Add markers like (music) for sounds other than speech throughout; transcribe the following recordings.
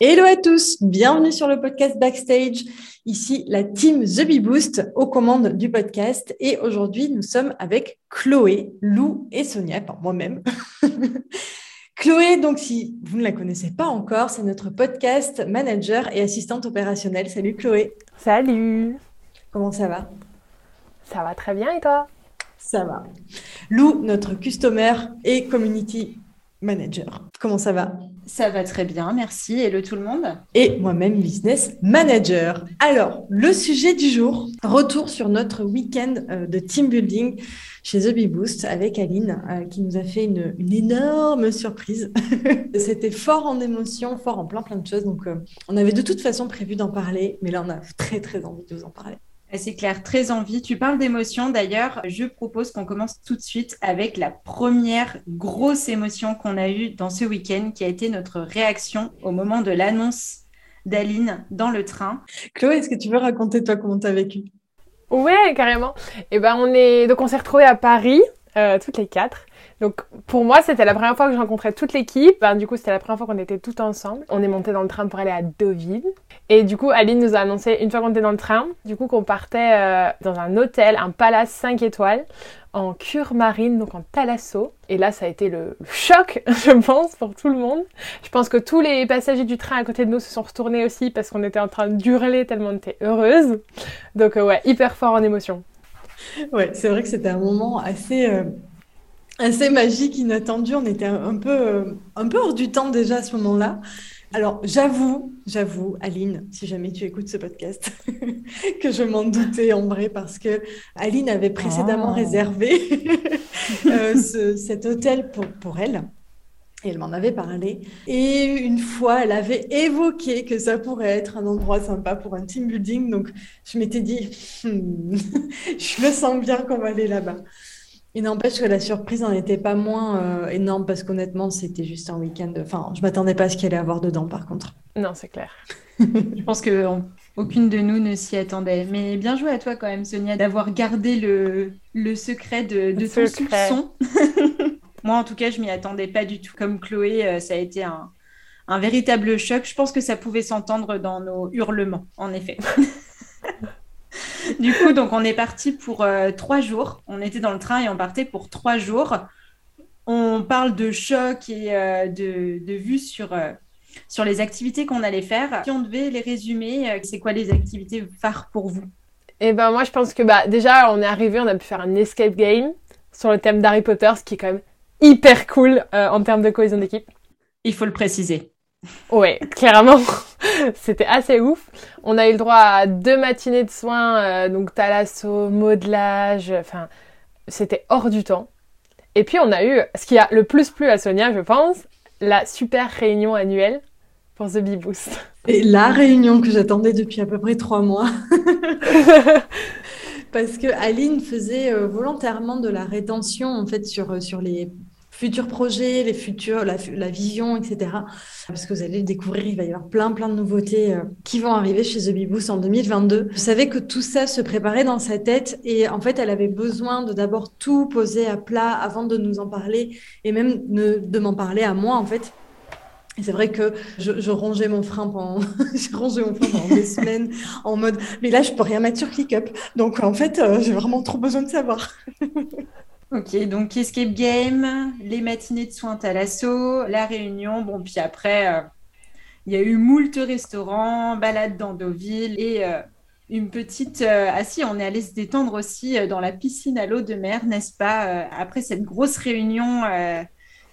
Hello à tous, bienvenue sur le podcast Backstage. Ici la team The Bee Boost aux commandes du podcast. Et aujourd'hui, nous sommes avec Chloé, Lou et Sonia, enfin moi-même. (laughs) Chloé, donc si vous ne la connaissez pas encore, c'est notre podcast manager et assistante opérationnelle. Salut Chloé. Salut. Comment ça va? Ça va très bien et toi? Ça va. Lou, notre customer et community manager. Comment ça va? Ça va très bien, merci. Et le tout le monde Et moi-même, business manager. Alors, le sujet du jour, retour sur notre week-end euh, de team building chez The Bee Boost avec Aline, euh, qui nous a fait une, énorme surprise. (laughs) C'était fort en émotion, fort en plein plein de choses. Donc, euh, on avait de toute façon prévu d'en parler, mais là, on a très très envie de vous en parler. C'est clair, très envie. Tu parles d'émotion. D'ailleurs, je propose qu'on commence tout de suite avec la première grosse émotion qu'on a eue dans ce week-end, qui a été notre réaction au moment de l'annonce d'Aline dans le train. Chloé, est-ce que tu veux raconter toi comment tu as vécu? Ouais, carrément. Et eh ben on est donc on s'est retrouvés à Paris, euh, toutes les quatre. Donc pour moi, c'était la première fois que je rencontrais toute l'équipe. Ben, du coup, c'était la première fois qu'on était tout ensemble. On est monté dans le train pour aller à Deauville. Et du coup, Aline nous a annoncé une fois qu'on était dans le train, du coup qu'on partait euh, dans un hôtel, un palace 5 étoiles en cure marine, donc en thalasso. Et là, ça a été le, choc, (laughs) je pense, pour tout le monde. Je pense que tous les passagers du train à côté de nous se sont retournés aussi parce qu'on était en train d'hurler tellement on était heureuse. Donc euh, ouais, hyper fort en émotion. Ouais, c'est vrai que c'était un moment assez... Euh, assez magique, inattendu. On était un peu, euh, un peu hors du temps déjà à ce moment-là. Alors, j'avoue, j'avoue, Aline, si jamais tu écoutes ce podcast, (laughs) que je m'en doutais en vrai parce que Aline avait précédemment ah. réservé (laughs) euh, cet hôtel pour, pour elle. Et elle m'en avait parlé. Et une fois, elle avait évoqué que ça pourrait être un endroit sympa pour un team building. Donc, je m'étais dit, hmm, (laughs) je me sens bien qu'on va aller là-bas. Il n'empêche que la surprise n'en était pas moins euh, énorme parce qu'honnêtement, c'était juste un week-end. Enfin, je m'attendais pas à ce qu'il allait avoir dedans, par contre. Non, c'est clair. (laughs) je pense que aucune de nous ne s'y attendait. Mais bien joué à toi quand même, Sonia, d'avoir gardé le, le secret de, de ton soupçon. (laughs) Moi, en tout cas, je m'y attendais pas du tout. Comme Chloé, euh, ça a été un, véritable choc. Je pense que ça pouvait s'entendre dans nos hurlements, en effet. (laughs) du coup, donc on est parti pour euh, trois jours. On était dans le train et on partait pour trois jours. On parle de choc et euh, de, de vue sur, sur les activités qu'on allait faire. Si on devait les résumer, c'est quoi les activités phares pour vous? Eh ben moi, je pense que bah, déjà, on est arrivé, on a pu faire un escape game sur le thème d'Harry Potter, ce qui est quand même hyper cool en termes de cohésion d'équipe. Il faut le préciser. Ouais, (laughs) clairement, c'était assez ouf. On a eu le droit à deux matinées de soins, euh, donc thalasso, modelage, enfin, c'était hors du temps. Et puis on a eu, ce qui a le plus plu à Sonia, je pense, la super réunion annuelle pour The Bee Boost. (laughs) Et la réunion que j'attendais depuis à peu près trois mois. (laughs) Parce que Aline faisait euh, volontairement de la rétention en fait sur, euh, sur les futurs projets, les futurs, la, vision, etc. Parce que vous allez le découvrir, il va y avoir plein, plein de nouveautés euh, qui vont arriver chez The Beboost en 2022. Je savais que tout ça se préparait dans sa tête et en fait, elle avait besoin de d'abord tout poser à plat avant de nous en parler et même de, m'en parler à moi, en fait. C'est vrai que je, rongeais mon frein pendant, (laughs) j'ai rongé mon frein pendant des semaines en mode, mais là, je peux rien mettre sur ClickUp. Donc, en fait, euh, j'ai vraiment trop besoin de savoir. (laughs) Ok, donc escape game, les matinées de soins à l'assaut, la réunion, bon, puis après, euh, il y a eu moult restaurants, balade dans Deauville et euh, une petite. Euh, ah si, on est allé se détendre aussi euh, dans la piscine à l'eau de mer, n'est-ce pas euh, Après cette grosse réunion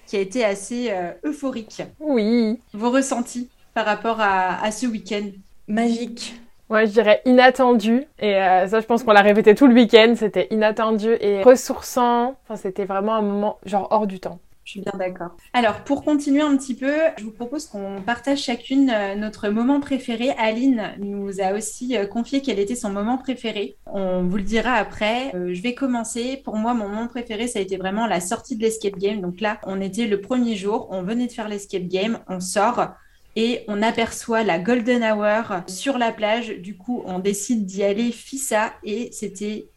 qui a été assez euphorique. Oui. Vos ressentis par rapport à, à ce week-end? Magique. Moi, je dirais inattendu. Et ça, je pense qu'on l'a répété tout le week-end. C'était inattendu et ressourçant. Enfin, c'était vraiment un moment genre hors du temps. Je suis bien d'accord. Alors, pour continuer un petit peu, je vous propose qu'on partage chacune euh, notre moment préféré. Aline nous a aussi euh, confié quel était son moment préféré. On vous le dira après. Euh, je vais commencer. Pour moi, mon moment préféré, ça a été vraiment la sortie de l'escape game. Donc là, on était le premier jour, on venait de faire l'escape game, on sort et on aperçoit la golden hour sur la plage. Du coup, on décide d'y aller fissa et c'était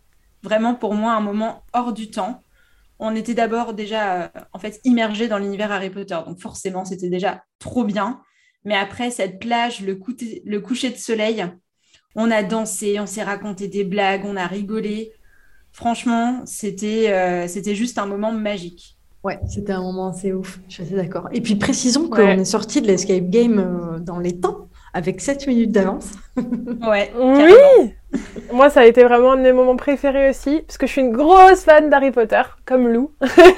vraiment pour moi un moment hors du temps on était d'abord déjà euh, en fait immergé dans l'univers Harry Potter, donc forcément c'était déjà trop bien. Mais après cette plage, le, coucher de soleil, on a dansé, on s'est raconté des blagues, on a rigolé. Franchement, c'était euh, c'était juste un moment magique. Ouais, c'était un moment assez ouf, je suis assez d'accord. Et puis précisons qu'on est sorti de l'escape game euh, dans les temps, avec 7 minutes d'avance. (laughs) ouais. Oui Moi, ça a été vraiment un de mes moments préférés aussi, parce que je suis une grosse fan d'Harry Potter, comme Lou.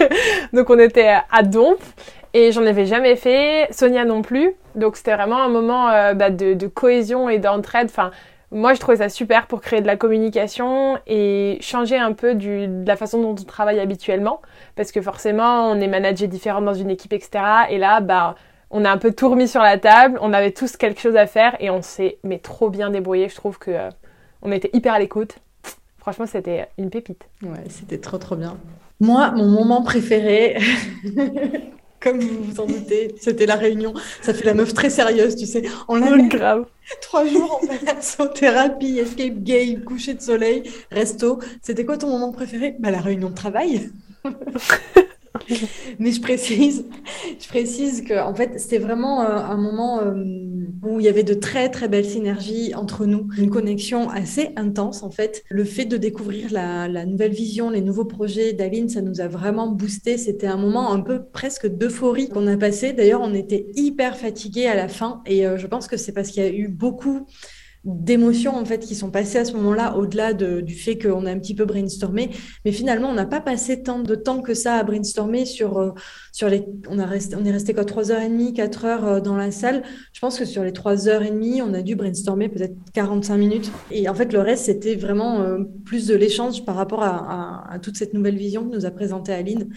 (laughs) Donc on était à Domp, et j'en avais jamais fait, Sonia non plus. Donc c'était vraiment un moment euh, bah, de, cohésion et d'entraide. Enfin, moi, je trouvais ça super pour créer de la communication et changer un peu de la façon dont on travaille habituellement. Parce que forcément, on est managé différent dans une équipe, etc. Et là, bah, on a un peu tout remis sur la table. On avait tous quelque chose à faire et on s'est mais trop bien débrouillé. Je trouve que euh, on était hyper à l'écoute. Franchement, c'était une pépite. Ouais, c'était trop trop bien. Moi, mon moment préféré, (laughs) comme vous vous en doutez, c'était la réunion. Ça fait la meuf très sérieuse, tu sais. On l'a grave. Trois jours en thérapie, escape game, coucher de soleil, resto. C'était quoi ton moment préféré? Bah la réunion de travail. (laughs) Mais je précise, je précise que en fait, c'était vraiment euh, un moment euh, où il y avait de très très belles synergies entre nous, une connexion assez intense en fait. Le fait de découvrir la, la nouvelle vision, les nouveaux projets d'Aline, ça nous a vraiment boosté. C'était un moment un peu presque d'euphorie qu'on a passé. D'ailleurs, on était hyper fatigués à la fin et euh, je pense que c'est parce qu'il y a eu beaucoup d'émotions en fait qui sont passées à ce moment-là au-delà du fait qu'on a un petit peu brainstormé. Mais finalement on n'a pas passé tant de temps que ça à brainstormer sur euh, sur les on a resté on est resté quoi trois heures et demie quatre heures euh, dans la salle. Je pense que sur les trois heures et demie on a dû brainstormer peut-être 45 minutes. Et en fait le reste c'était vraiment euh, plus de l'échange par rapport à, à, toute cette nouvelle vision que nous a présentée Aline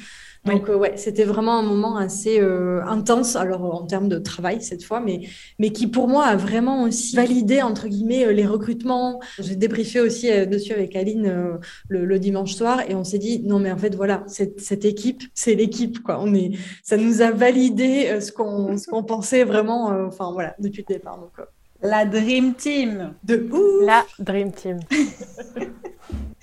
donc, euh, ouais, c'était vraiment un moment assez euh, intense, alors en termes de travail cette fois, mais, mais qui pour moi a vraiment aussi validé, entre guillemets, euh, les recrutements. J'ai débriefé aussi dessus avec Aline le, dimanche soir et on s'est dit, non, mais en fait, voilà, cette, cette équipe, c'est l'équipe, quoi. On est, ça nous a validé ce qu'on ce qu'on pensait vraiment, enfin, voilà, depuis le départ. Donc, la Dream Team. De ouf La Dream Team. (laughs)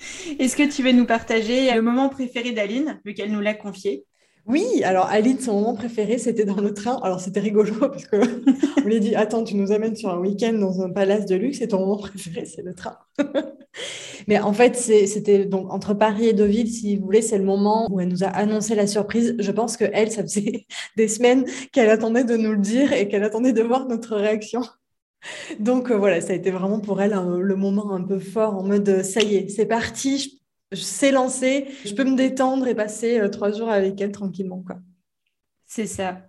(laughs) Est-ce que tu veux nous partager le moment préféré d'Aline, vu qu'elle nous l'a confié? Oui, alors Aline, son moment préféré, c'était dans le train. Alors c'était rigolo (laughs) parce que on lui dit Attends, tu nous amènes sur un week-end dans un palace de luxe et ton moment préféré, c'est le train. (laughs) Mais en fait, c'était donc entre Paris et Deauville, si vous voulez, c'est le moment où elle nous a annoncé la surprise. Je pense que elle, ça faisait des semaines qu'elle attendait de nous le dire et qu'elle attendait de voir notre réaction. Donc euh, voilà, ça a été vraiment pour elle le moment un peu fort en mode euh, ça y est, c'est parti, je, sais lancer, je peux me détendre et passer euh, trois jours avec elle tranquillement. quoi. C'est ça.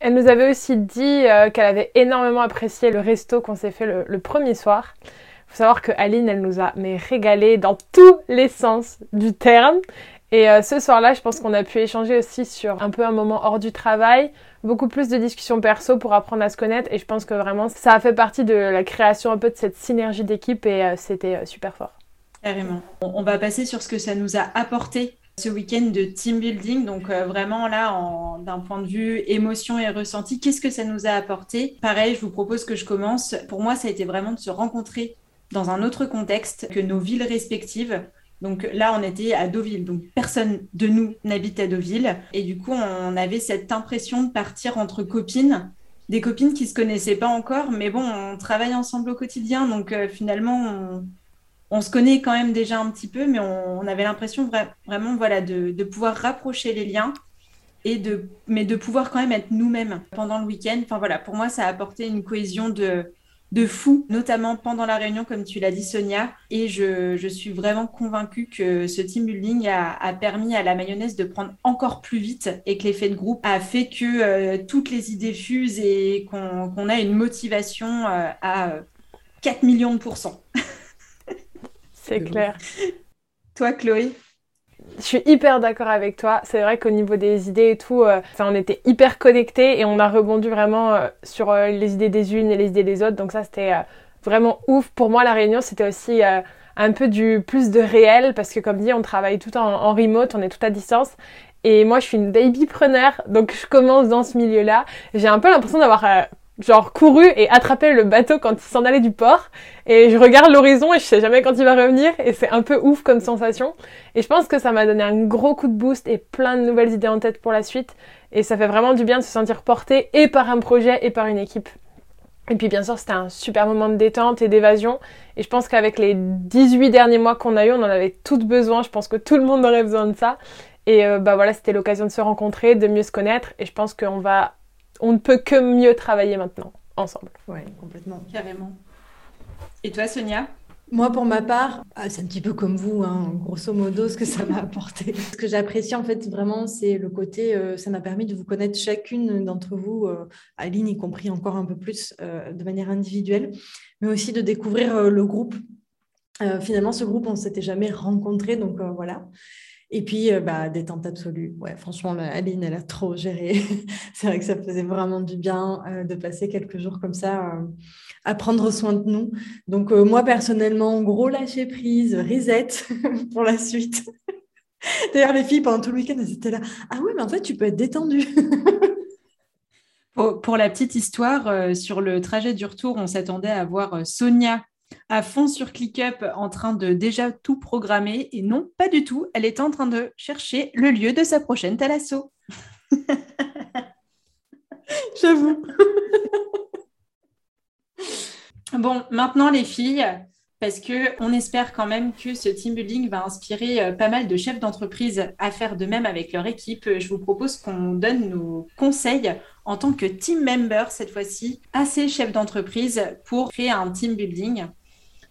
Elle nous avait aussi dit qu'elle avait énormément apprécié le resto qu'on s'est fait le, premier soir. Il faut savoir que Aline, elle nous a mais régalé dans tous les sens du terme. Et ce soir-là, je pense qu'on a pu échanger aussi sur un peu un moment hors du travail, beaucoup plus de discussions perso pour apprendre à se connaître et je pense que vraiment ça a fait partie de la création un peu de cette synergie d'équipe et euh, c'était euh, super fort. Carrément. On va passer sur ce que ça nous a apporté ce week-end de team building. Donc euh, vraiment là, d'un point de vue émotion et ressenti, qu'est-ce que ça nous a apporté? Pareil, je vous propose que je commence. Pour moi, ça a été vraiment de se rencontrer dans un autre contexte que nos villes respectives. Donc là, on était à Deauville. Donc personne de nous n'habite à Deauville. Et du coup, on avait cette impression de partir entre copines, des copines qui se connaissaient pas encore, mais bon, on travaille ensemble au quotidien. Donc euh, finalement, on, se connaît quand même déjà un petit peu, mais on, avait l'impression vraiment voilà, de, pouvoir rapprocher les liens. Et de, mais de pouvoir quand même être nous-mêmes pendant le week-end. Enfin voilà, pour moi, ça a apporté une cohésion de, de fou, notamment pendant la réunion, comme tu l'as dit, Sonia. Et je, suis vraiment convaincue que ce team building a, permis à la mayonnaise de prendre encore plus vite et que l'effet de groupe a fait que euh, toutes les idées fusent et qu'on a une motivation euh, à 4 millions de pourcents. C'est clair. Toi, Chloé? Je suis hyper d'accord avec toi. C'est vrai qu'au niveau des idées et tout, euh, on était hyper connectés et on a rebondi vraiment euh, sur euh, les idées des unes et les idées des autres. Donc ça, c'était vraiment ouf. Pour moi, la réunion, c'était aussi un peu du plus de réel parce que comme dit, on travaille tout en, en remote, on est tout à distance. Et moi, je suis une baby preneur, donc je commence dans ce milieu-là. J'ai un peu l'impression d'avoir genre couru et attrapé le bateau quand il s'en allait du port et je regarde l'horizon et je sais jamais quand il va revenir et c'est un peu ouf comme sensation et je pense que ça m'a donné un gros coup de boost et plein de nouvelles idées en tête pour la suite et ça fait vraiment du bien de se sentir porté et par un projet et par une équipe. Et puis bien sûr, c'était un super moment de détente et d'évasion. Et je pense qu'avec les 18 derniers mois qu'on a eu, on en avait toutes besoin. Je pense que tout le monde aurait besoin de ça. Et euh, bah voilà, c'était l'occasion de se rencontrer, de mieux se connaître. Et je pense qu'on va on ne peut que mieux travailler maintenant ensemble. Oui, complètement. Carrément. Et toi, Sonia? Moi, pour ma part, ah, c'est un petit peu comme vous, hein, grosso modo, ce que ça m'a apporté. (laughs) Ce que j'apprécie, en fait, vraiment, c'est le côté, euh, ça m'a permis de vous connaître chacune d'entre vous, euh, Aline y compris encore un peu plus euh, de manière individuelle, mais aussi de découvrir le groupe. finalement, ce groupe, on ne s'était jamais rencontré, donc voilà. Et puis, euh, bah, détente absolue. Ouais, franchement, Aline, elle a trop géré. (laughs) c'est vrai que ça faisait vraiment du bien euh, de passer quelques jours comme ça euh, à prendre soin de nous. Donc, moi, personnellement, gros lâcher prise, reset (laughs) pour la suite. (laughs) D'ailleurs, les filles, pendant tout le week-end, elles étaient là. Ah oui, mais en fait, tu peux être détendue. pour, la petite histoire, sur le trajet du retour, on s'attendait à voir Sonia à fond sur ClickUp en train de déjà tout programmer. Et non, pas du tout. Elle est en train de chercher le lieu de sa prochaine thalasso. (laughs) J'avoue. (laughs) bon, maintenant les filles, parce que on espère quand même que ce team building va inspirer euh, pas mal de chefs d'entreprise à faire de même avec leur équipe. Je vous propose qu'on donne nos conseils en tant que team member cette fois-ci à ces chefs d'entreprise pour créer un team building.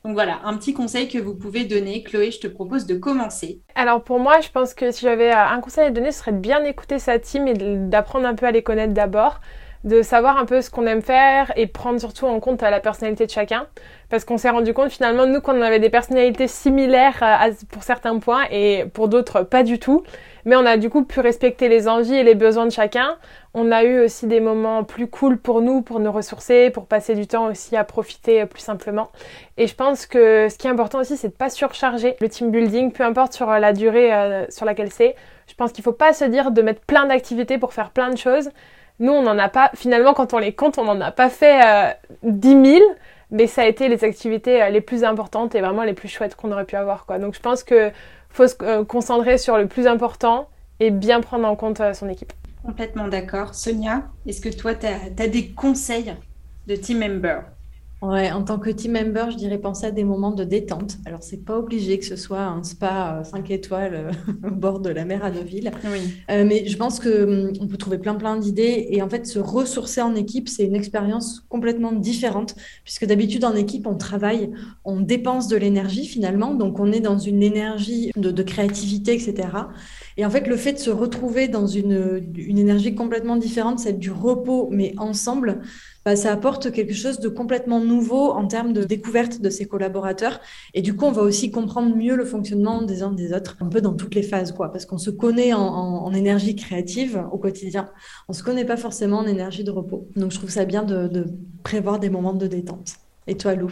Donc voilà, un petit conseil que vous pouvez donner. Chloé, je te propose de commencer. Alors pour moi, je pense que si j'avais un conseil à donner, ce serait de bien écouter sa team et d'apprendre un peu à les connaître d'abord de savoir un peu ce qu'on aime faire et prendre surtout en compte la personnalité de chacun. Parce qu'on s'est rendu compte finalement, nous, qu'on avait des personnalités similaires euh, pour certains points et pour d'autres pas du tout. Mais on a du coup pu respecter les envies et les besoins de chacun. On a eu aussi des moments plus cool pour nous, pour nous ressourcer, pour passer du temps aussi à profiter euh, plus simplement. Et je pense que ce qui est important aussi, c'est de pas surcharger le team building, peu importe sur la durée euh, sur laquelle c'est. Je pense qu'il faut pas se dire de mettre plein d'activités pour faire plein de choses. Nous, on n'en a pas, finalement, quand on les compte, on n'en a pas fait euh, 10 000, mais ça a été les activités euh, les plus importantes et vraiment les plus chouettes qu'on aurait pu avoir. Donc je pense qu'il faut se euh, concentrer sur le plus important et bien prendre en compte euh, son équipe. Complètement d'accord. Sonia, est-ce que toi, tu as, des conseils de team member? Ouais, en tant que team member, je dirais penser à des moments de détente. Alors, c'est pas obligé que ce soit un spa 5 euh, étoiles euh, (laughs) au bord de la mer à Deauville. Oui. Euh, mais je pense qu'on hum, peut trouver plein, plein d'idées. Et en fait, se ressourcer en équipe, c'est une expérience complètement différente. Puisque d'habitude, en équipe, on travaille, on dépense de l'énergie finalement. Donc, on est dans une énergie de, de créativité, etc. Et en fait, le fait de se retrouver dans une, une énergie complètement différente, celle du repos, mais ensemble, bah, ça apporte quelque chose de complètement nouveau en termes de découverte de ses collaborateurs. Et du coup, on va aussi comprendre mieux le fonctionnement des uns des autres, un peu dans toutes les phases, quoi, parce qu'on se connaît en, énergie créative au quotidien. On se connaît pas forcément en énergie de repos. Donc, je trouve ça bien de, prévoir des moments de détente. Et toi, Lou?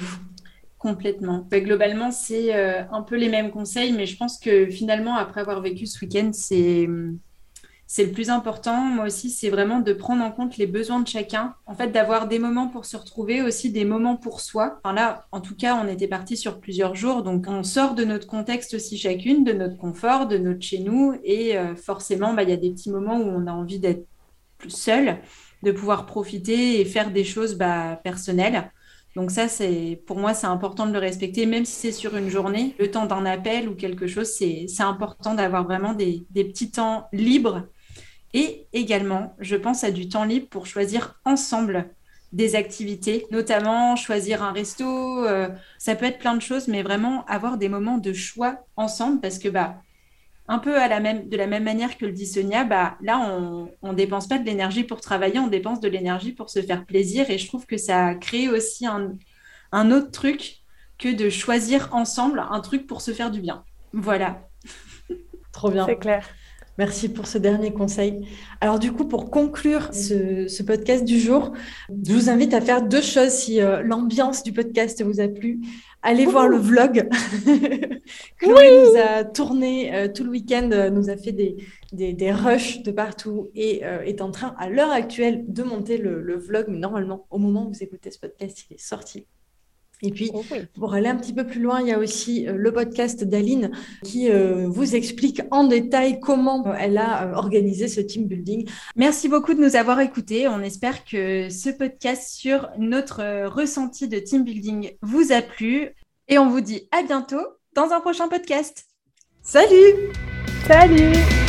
Complètement. Bah, globalement, c'est euh, un peu les mêmes conseils, mais je pense que finalement, après avoir vécu ce week-end, c'est c'est le plus important. Moi aussi, c'est vraiment de prendre en compte les besoins de chacun. En fait, d'avoir des moments pour se retrouver, aussi des moments pour soi. Enfin là, en tout cas, on était parti sur plusieurs jours, donc on sort de notre contexte aussi chacune, de notre confort, de notre chez nous, et euh, forcément, bah, il y a des petits moments où on a envie d'être plus seul, de pouvoir profiter et faire des choses bah, personnelles. Donc ça, c'est pour moi, c'est important de le respecter, même si c'est sur une journée, le temps d'un appel ou quelque chose, c'est important d'avoir vraiment des, des petits temps libres et également, je pense à du temps libre pour choisir ensemble des activités, notamment choisir un resto. Euh, ça peut être plein de choses, mais vraiment avoir des moments de choix ensemble parce que bah, un peu à la même, de la même manière que le dit Sonia, bah, là, on ne dépense pas de l'énergie pour travailler, on dépense de l'énergie pour se faire plaisir. Et je trouve que ça crée aussi un, un autre truc que de choisir ensemble un truc pour se faire du bien. Voilà. Trop bien. C'est clair. Merci pour ce dernier conseil. Alors du coup, pour conclure ce, podcast du jour, je vous invite à faire deux choses si euh, l'ambiance du podcast vous a plu. Allez voir le vlog. (laughs) Chloé nous a tourné euh, tout le week-end, euh, nous a fait des, des, rushs de partout et est en train à l'heure actuelle de monter le, le vlog. Mais normalement, au moment où vous écoutez ce podcast, il est sorti. Et puis, oh pour aller un petit peu plus loin, il y a aussi euh, le podcast d'Aline qui euh, vous explique en détail comment euh, elle a organisé ce team building. Merci beaucoup de nous avoir écoutés. On espère que ce podcast sur notre ressenti de team building vous a plu. Et on vous dit à bientôt dans un prochain podcast. Salut Salut